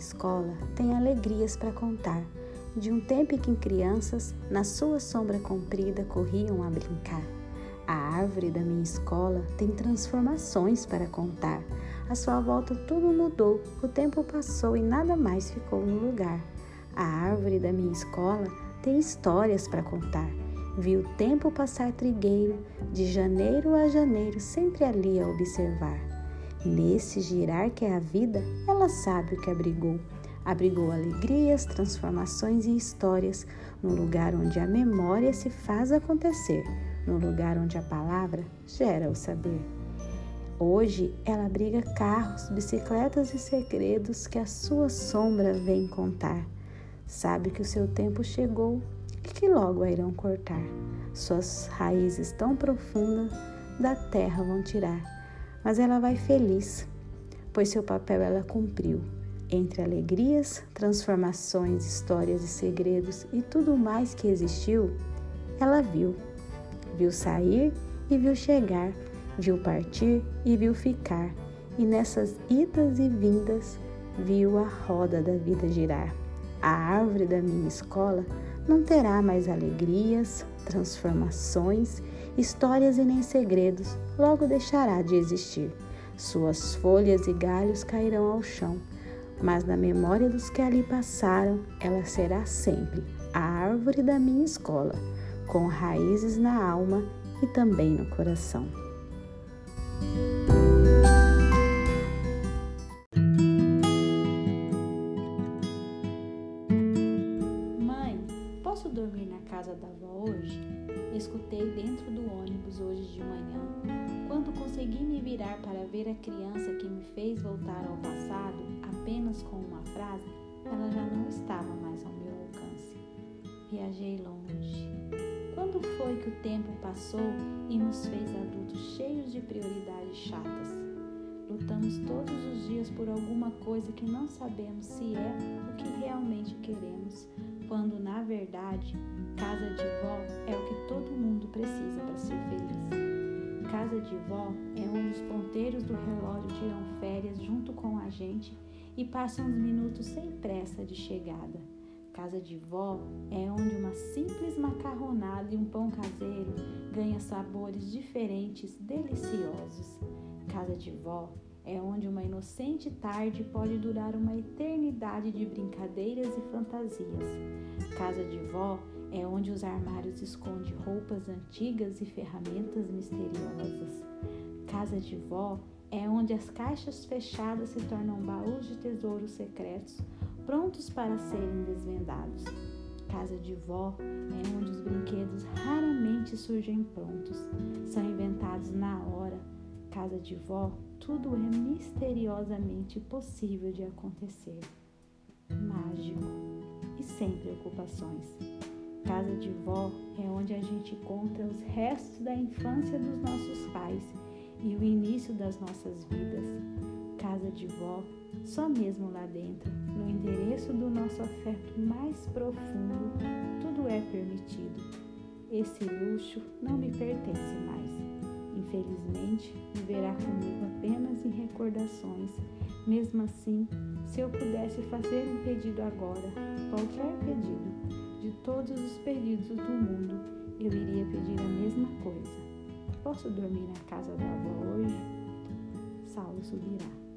escola tem alegrias para contar, de um tempo em que crianças, na sua sombra comprida, corriam a brincar. A árvore da minha escola tem transformações para contar. À sua volta tudo mudou, o tempo passou e nada mais ficou no lugar. A árvore da minha escola tem histórias para contar. Vi o tempo passar trigueiro, de janeiro a janeiro, sempre ali a observar. Nesse girar que é a vida, ela sabe o que abrigou. Abrigou alegrias, transformações e histórias, no lugar onde a memória se faz acontecer, no lugar onde a palavra gera o saber. Hoje ela abriga carros, bicicletas e segredos que a sua sombra vem contar. Sabe que o seu tempo chegou e que logo a irão cortar. Suas raízes tão profundas da terra vão tirar. Mas ela vai feliz, pois seu papel ela cumpriu. Entre alegrias, transformações, histórias e segredos e tudo mais que existiu, ela viu. Viu sair e viu chegar, viu partir e viu ficar. E nessas idas e vindas, viu a roda da vida girar. A árvore da minha escola não terá mais alegrias, transformações, histórias e nem segredos, logo deixará de existir. Suas folhas e galhos cairão ao chão, mas na memória dos que ali passaram, ela será sempre a árvore da minha escola, com raízes na alma e também no coração. Posso dormir na casa da avó hoje? Escutei dentro do ônibus hoje de manhã. Quando consegui me virar para ver a criança que me fez voltar ao passado apenas com uma frase, ela já não estava mais ao meu alcance. Viajei longe. Quando foi que o tempo passou e nos fez adultos cheios de prioridades chatas? Lutamos todos os dias por alguma coisa que não sabemos se é o que realmente queremos quando na verdade casa de vó é o que todo mundo precisa para ser feliz. Casa de vó é onde os ponteiros do relógio tiram férias junto com a gente e passam os minutos sem pressa de chegada. Casa de vó é onde uma simples macarronada e um pão caseiro ganha sabores diferentes, deliciosos. Casa de vó é onde uma inocente tarde pode durar uma eternidade de brincadeiras e fantasias. Casa de vó é onde os armários escondem roupas antigas e ferramentas misteriosas. Casa de vó é onde as caixas fechadas se tornam baús de tesouros secretos, prontos para serem desvendados. Casa de vó é onde os brinquedos raramente surgem prontos, são inventados na hora. Casa de vó tudo é misteriosamente possível de acontecer. Mágico e sem preocupações. Casa de vó é onde a gente encontra os restos da infância dos nossos pais e o início das nossas vidas. Casa de vó, só mesmo lá dentro, no endereço do nosso afeto mais profundo, tudo é permitido. Esse luxo não me pertence mais. Infelizmente, viverá comigo apenas em recordações. Mesmo assim, se eu pudesse fazer um pedido agora, qualquer pedido, de todos os pedidos do mundo, eu iria pedir a mesma coisa. Posso dormir na casa da avó hoje? Saulo subirá.